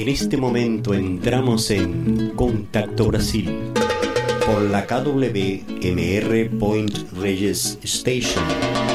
En este momento entramos en Contacto Brasil por la KWMR Point Reyes Station.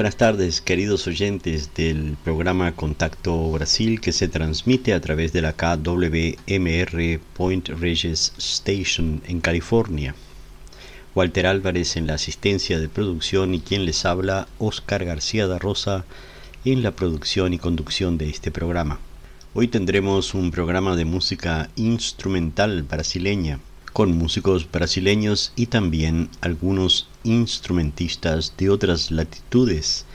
Buenas tardes, queridos oyentes del programa Contacto Brasil que se transmite a través de la KWMR Point Reyes Station en California. Walter Álvarez en la asistencia de producción y quien les habla, Oscar García da Rosa en la producción y conducción de este programa. Hoy tendremos un programa de música instrumental brasileña con músicos brasileños y también algunos instrumentistas de otras latitudes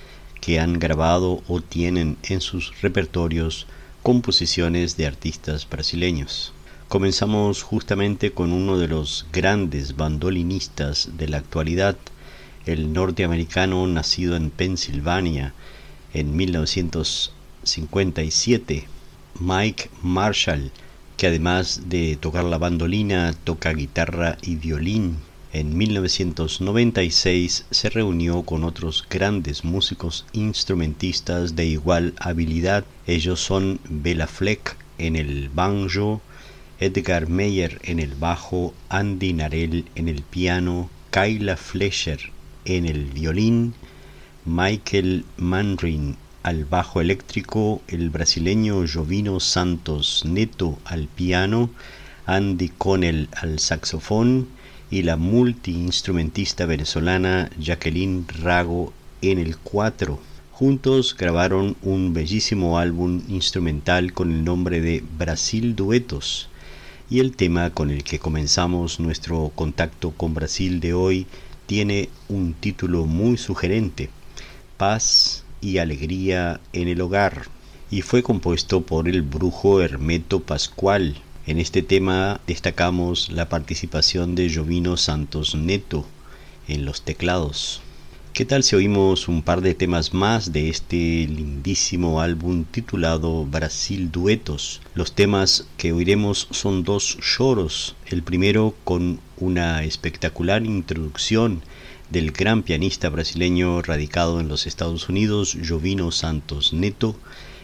que han grabado o tienen en sus repertorios composiciones de artistas brasileños. Comenzamos justamente con uno de los grandes bandolinistas de la actualidad, el norteamericano nacido en Pensilvania en 1957, Mike Marshall, que además de tocar la bandolina, toca guitarra y violín. En 1996 se reunió con otros grandes músicos instrumentistas de igual habilidad. Ellos son Bela Fleck en el banjo, Edgar Meyer en el bajo, Andy Narell en el piano, Kyla Fleischer en el violín, Michael Manrin al bajo eléctrico, el brasileño Jovino Santos Neto al piano, Andy Connell al saxofón y la multiinstrumentista venezolana Jacqueline Rago en el cuatro. Juntos grabaron un bellísimo álbum instrumental con el nombre de Brasil Duetos y el tema con el que comenzamos nuestro contacto con Brasil de hoy tiene un título muy sugerente, Paz y alegría en el hogar y fue compuesto por el brujo Hermeto Pascual. En este tema destacamos la participación de Jovino Santos Neto en los teclados. ¿Qué tal si oímos un par de temas más de este lindísimo álbum titulado Brasil Duetos? Los temas que oiremos son dos lloros, el primero con una espectacular introducción del gran pianista brasileño radicado en los Estados Unidos, Jovino Santos Neto.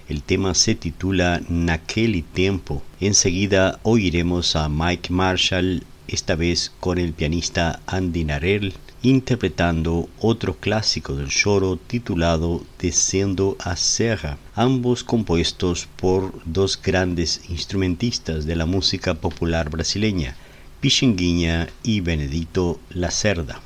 El tema se titula Naquele Tiempo. Enseguida oiremos a Mike Marshall, esta vez con el pianista Andy Narell, interpretando otro clásico del choro titulado Descendo a Serra, ambos compuestos por dos grandes instrumentistas de la música popular brasileña, Pichinguinha y Benedito Lacerda.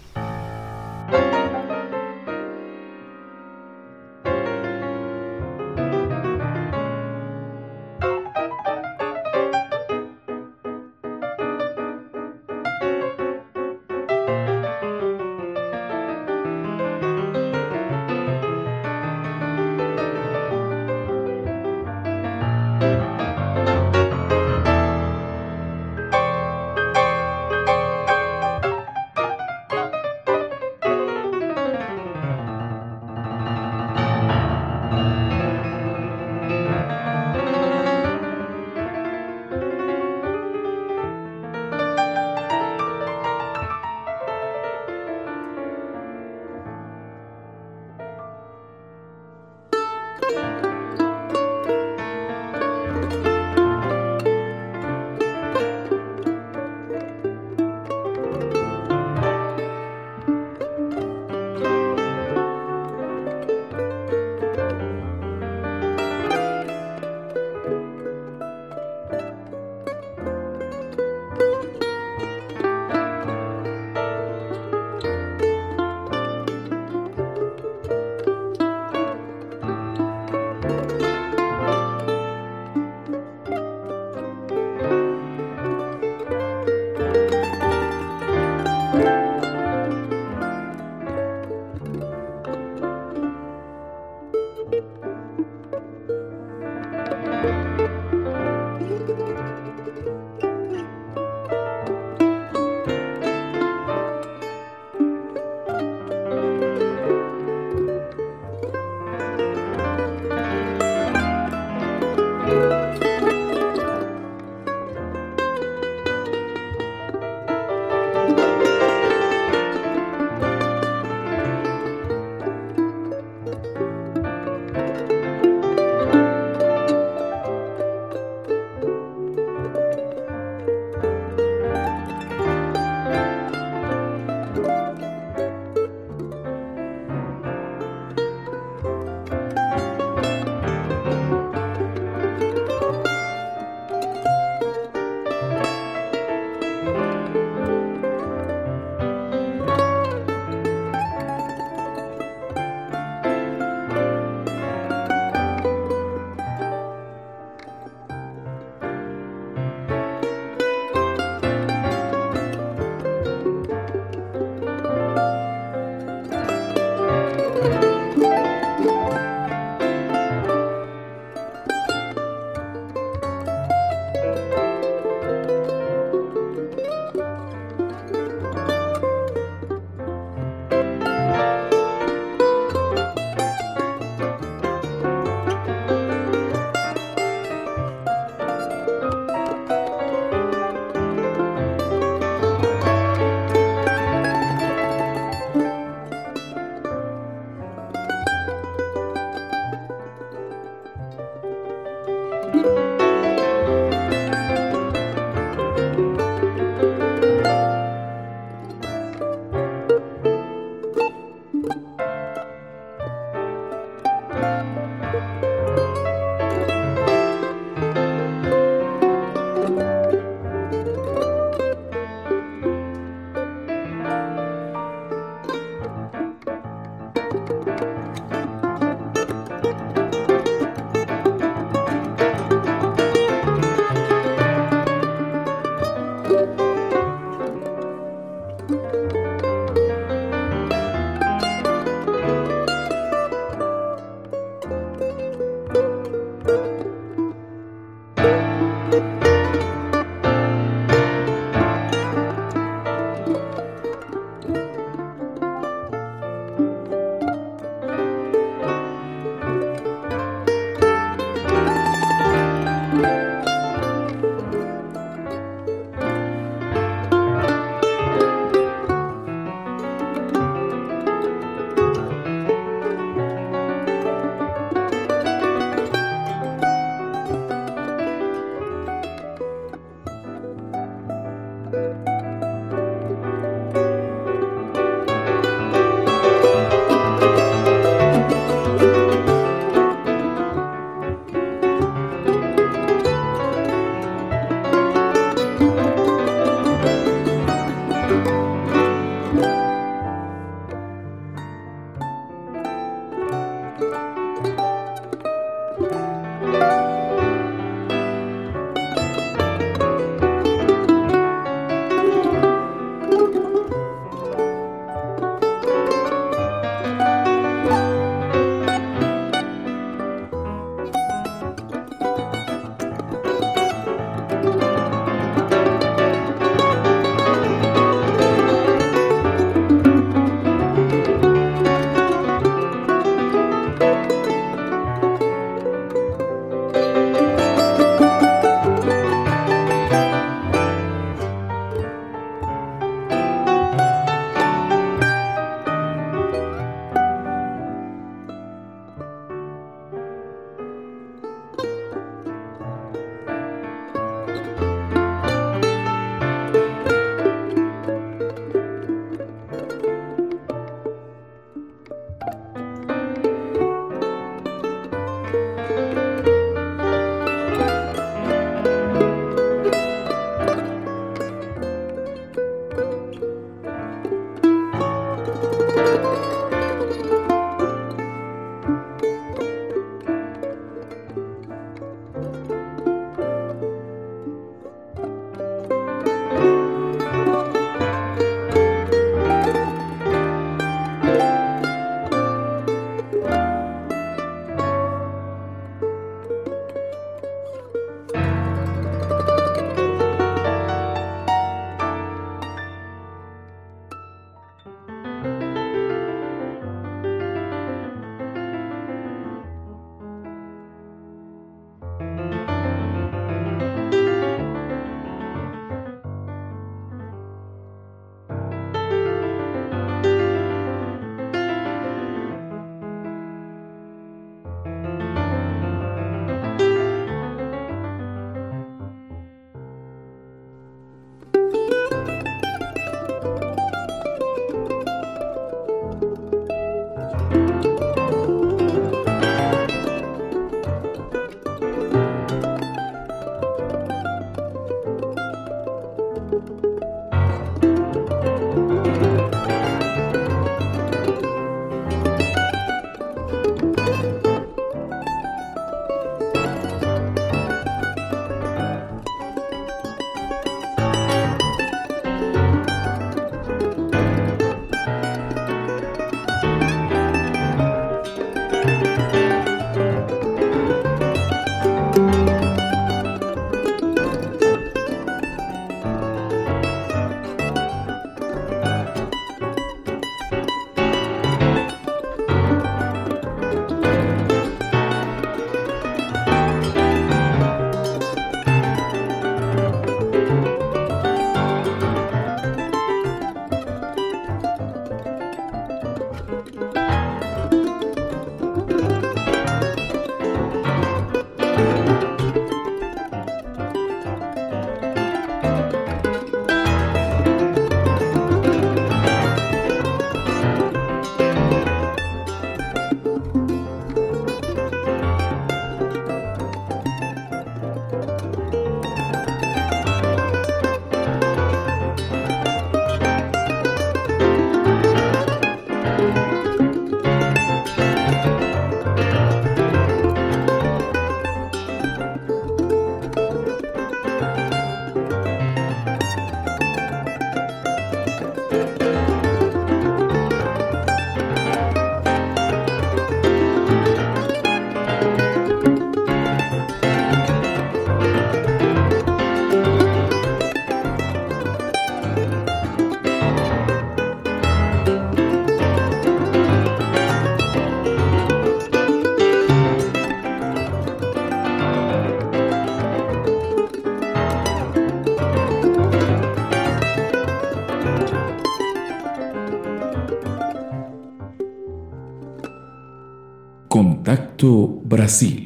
Brasil.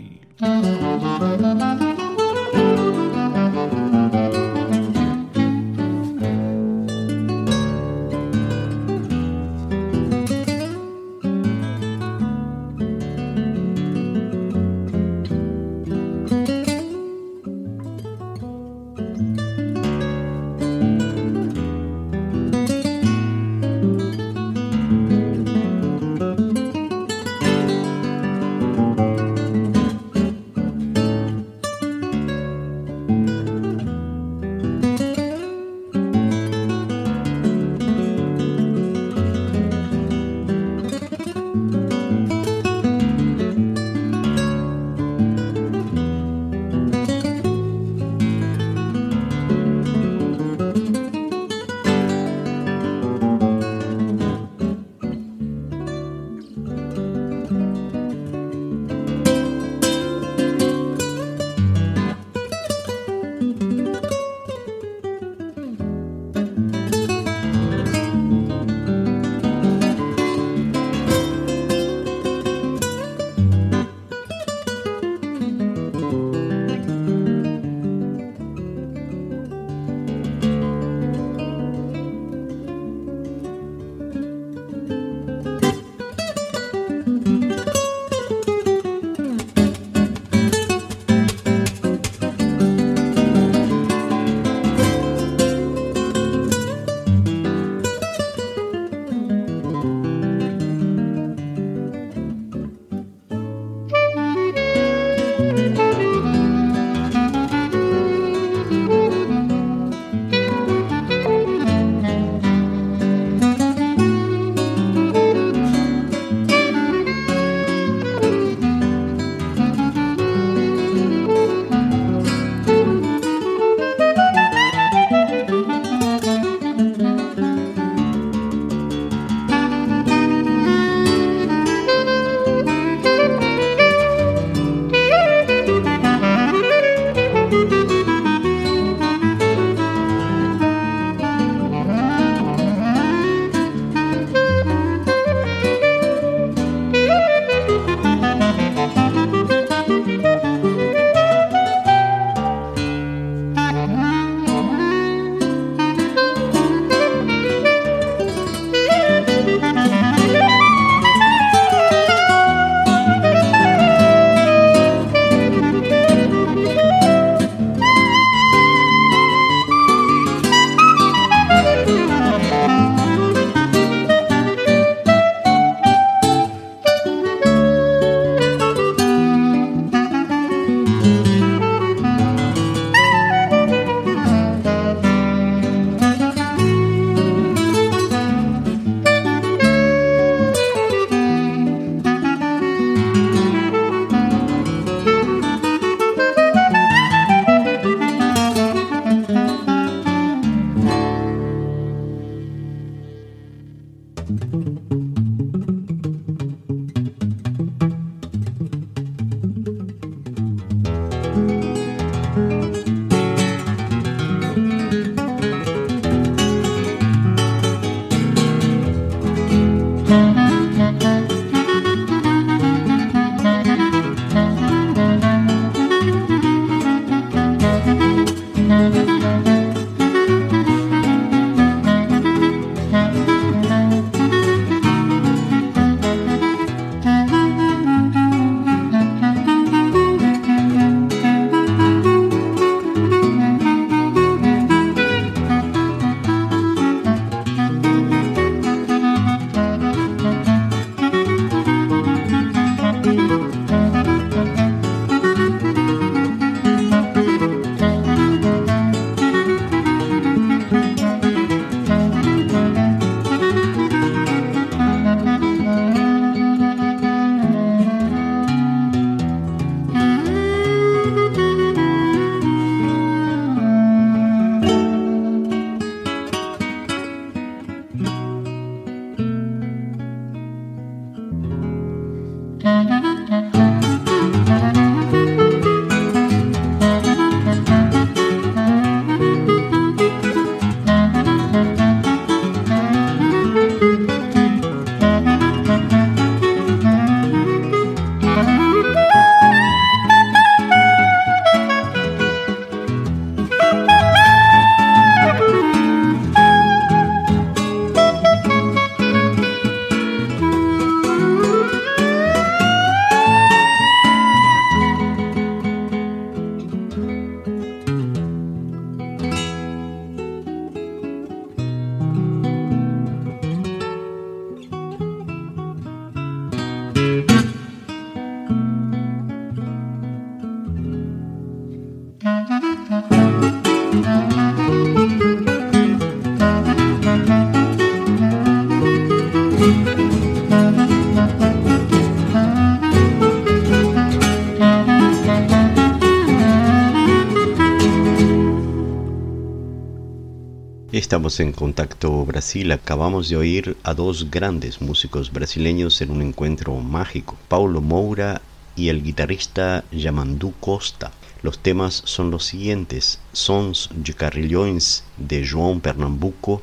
Estamos en Contacto Brasil. Acabamos de oír a dos grandes músicos brasileños en un encuentro mágico, Paulo Moura y el guitarrista Yamandu Costa. Los temas son los siguientes: Sons de Carrilhões de João Pernambuco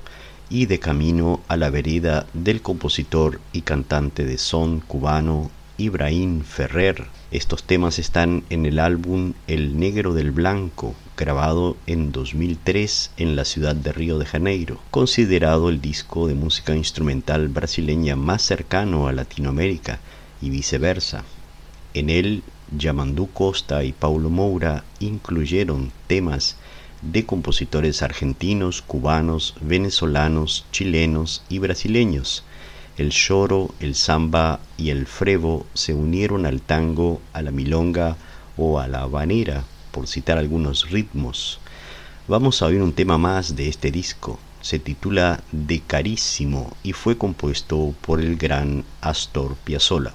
y De Camino a la Vereda del compositor y cantante de son cubano Ibrahim Ferrer. Estos temas están en el álbum El Negro del Blanco, grabado en 2003 en la ciudad de Río de Janeiro, considerado el disco de música instrumental brasileña más cercano a Latinoamérica y viceversa. En él, Yamandú Costa y Paulo Moura incluyeron temas de compositores argentinos, cubanos, venezolanos, chilenos y brasileños. El choro, el samba y el frevo se unieron al tango, a la milonga o a la habanera, por citar algunos ritmos. Vamos a oír un tema más de este disco. Se titula De Carísimo y fue compuesto por el gran Astor Piazzolla.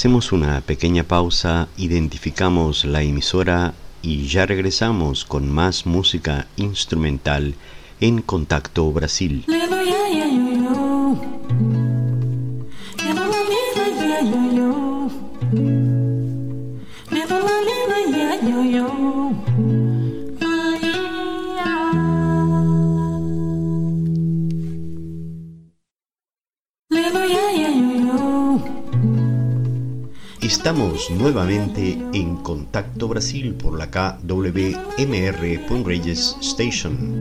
Hacemos una pequeña pausa, identificamos la emisora y ya regresamos con más música instrumental en Contacto Brasil. Nuevamente en Contacto Brasil por la KWMR Reyes Station.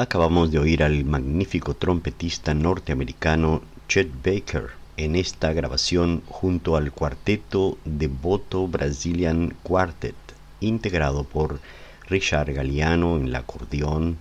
Acabamos de oír al magnífico trompetista norteamericano Chet Baker en esta grabación junto al cuarteto Devoto Brazilian Quartet, integrado por Richard Galliano en el acordeón,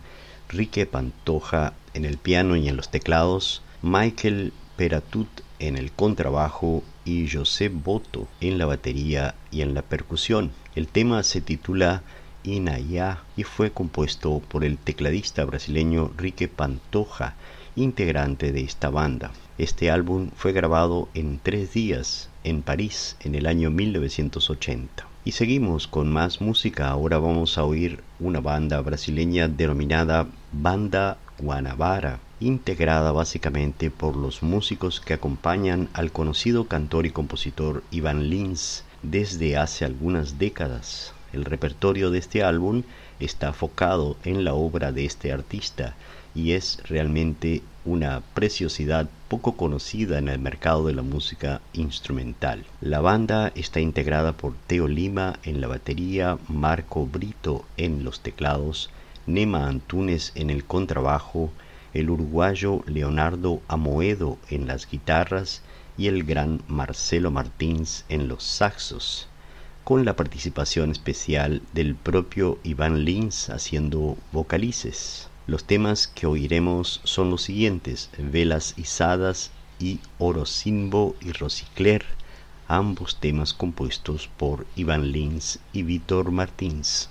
Rique Pantoja en el piano y en los teclados, Michael Peratut en el contrabajo y José Boto en la batería y en la percusión. El tema se titula Y fue compuesto por el tecladista brasileño Rique Pantoja, integrante de esta banda. Este álbum fue grabado en tres días en París en el año 1980. Y seguimos con más música. Ahora vamos a oír una banda brasileña denominada Banda Guanabara, integrada básicamente por los músicos que acompañan al conocido cantor y compositor Iván Lins desde hace algunas décadas. El repertorio de este álbum está enfocado en la obra de este artista y es realmente una preciosidad poco conocida en el mercado de la música instrumental. La banda está integrada por Teo Lima en la batería, Marco Brito en los teclados, Nema Antunes en el contrabajo, el uruguayo Leonardo Amoedo en las guitarras y el gran Marcelo Martins en los saxos con la participación especial del propio Iván Lins haciendo vocalices. Los temas que oiremos son los siguientes, Velas Izadas y Orosimbo y Rosicler, ambos temas compuestos por Iván Lins y Víctor Martins.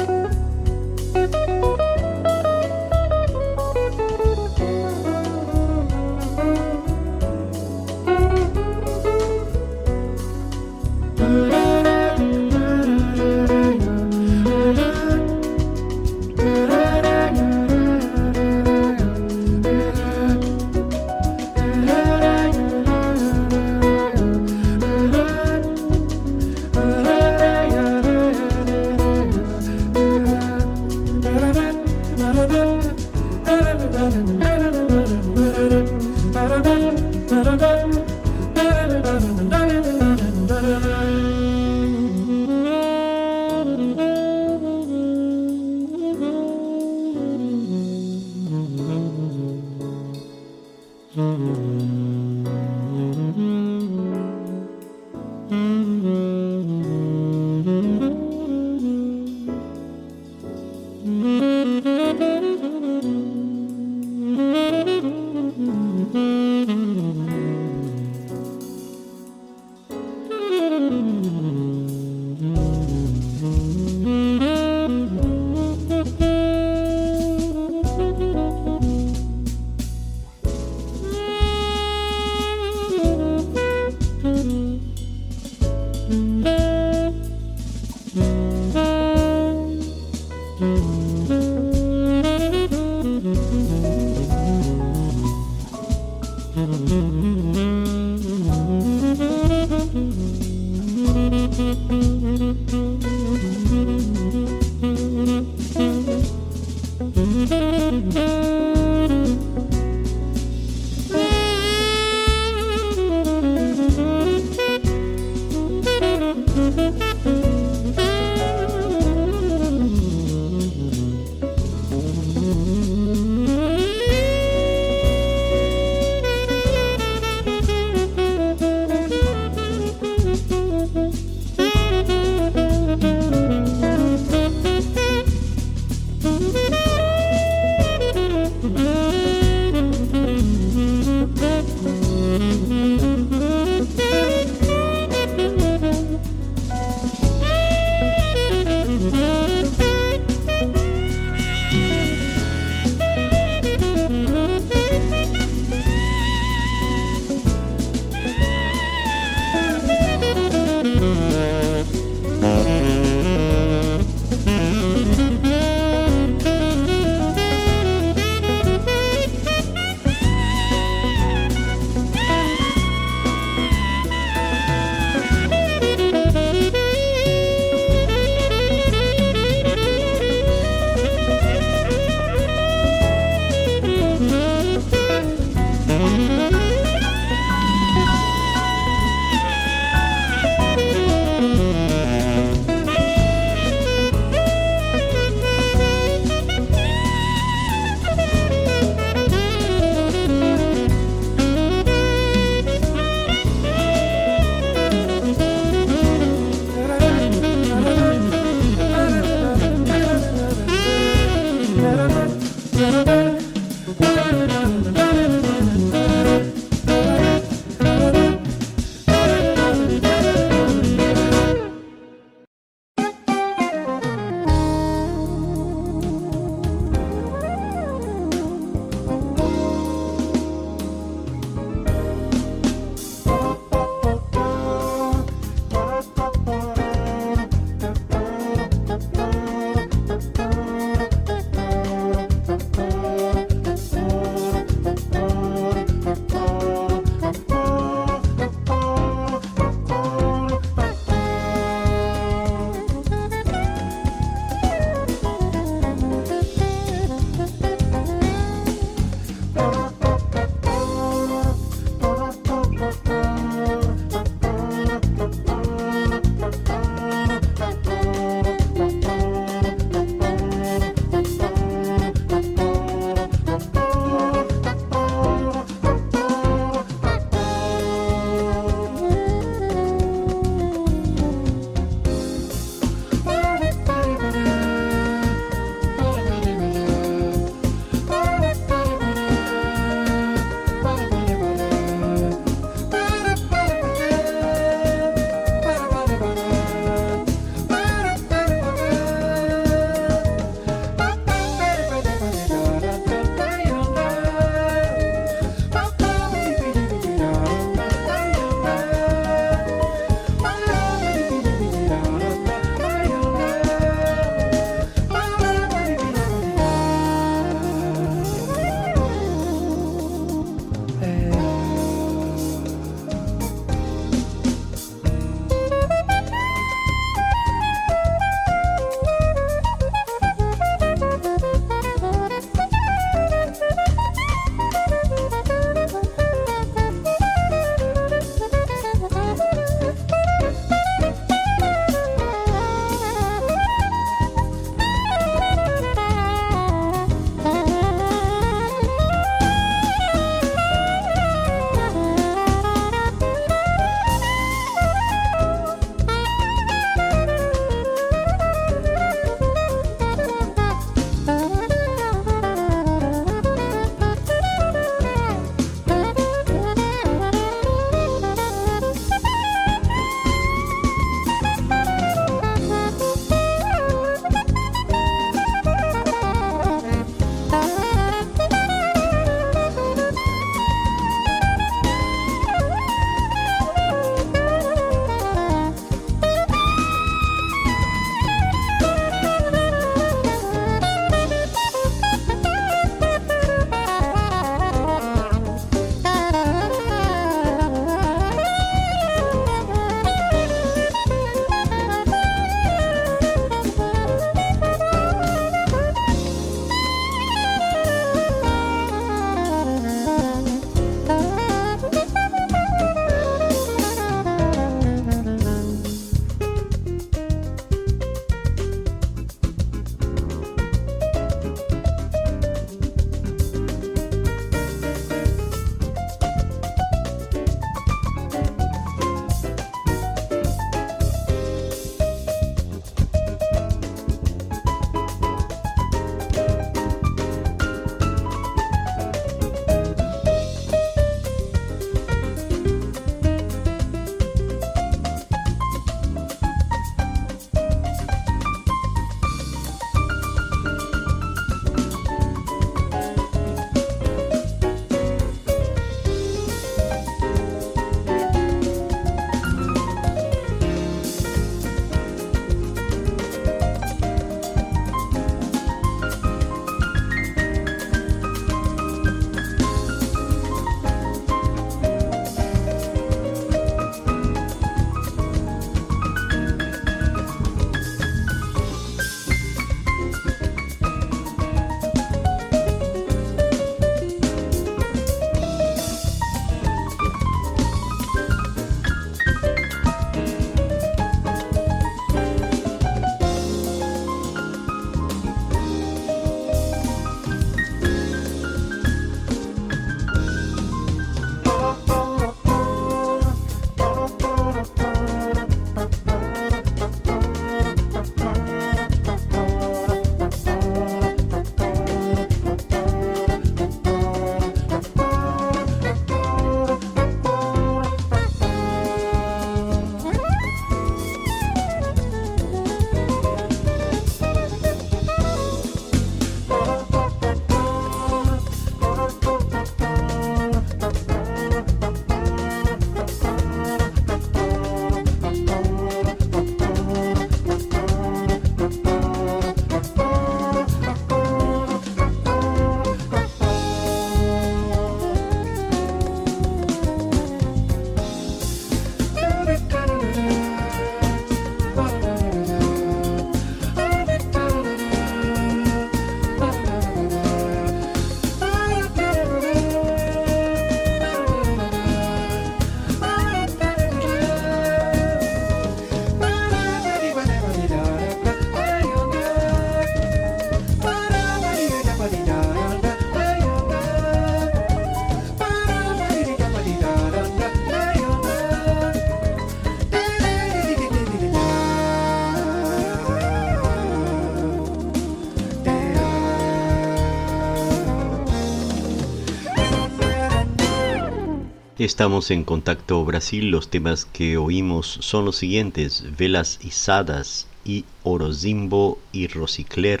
Estamos en Contacto Brasil. Los temas que oímos son los siguientes: Velas Izadas y Orozimbo y Rosicler,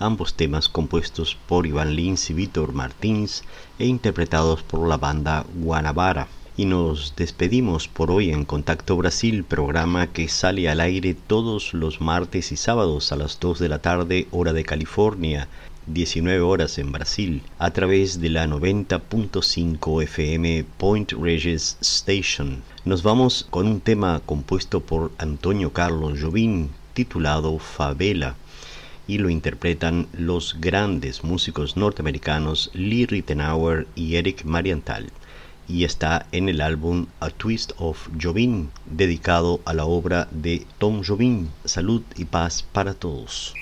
ambos temas compuestos por Iván Lins y Víctor Martins e interpretados por la banda Guanabara. Y nos despedimos por hoy en Contacto Brasil, programa que sale al aire todos los martes y sábados a las 2 de la tarde, hora de California, 19 horas en Brasil, a través de la 90.5 FM Point Regis Station. Nos vamos con un tema compuesto por Antonio Carlos Jobim, titulado Favela, y lo interpretan los grandes músicos norteamericanos Lee Rittenauer y Eric Marienthal, y está en el álbum A Twist of Jobim, dedicado a la obra de Tom Jobim. Salud y paz para todos.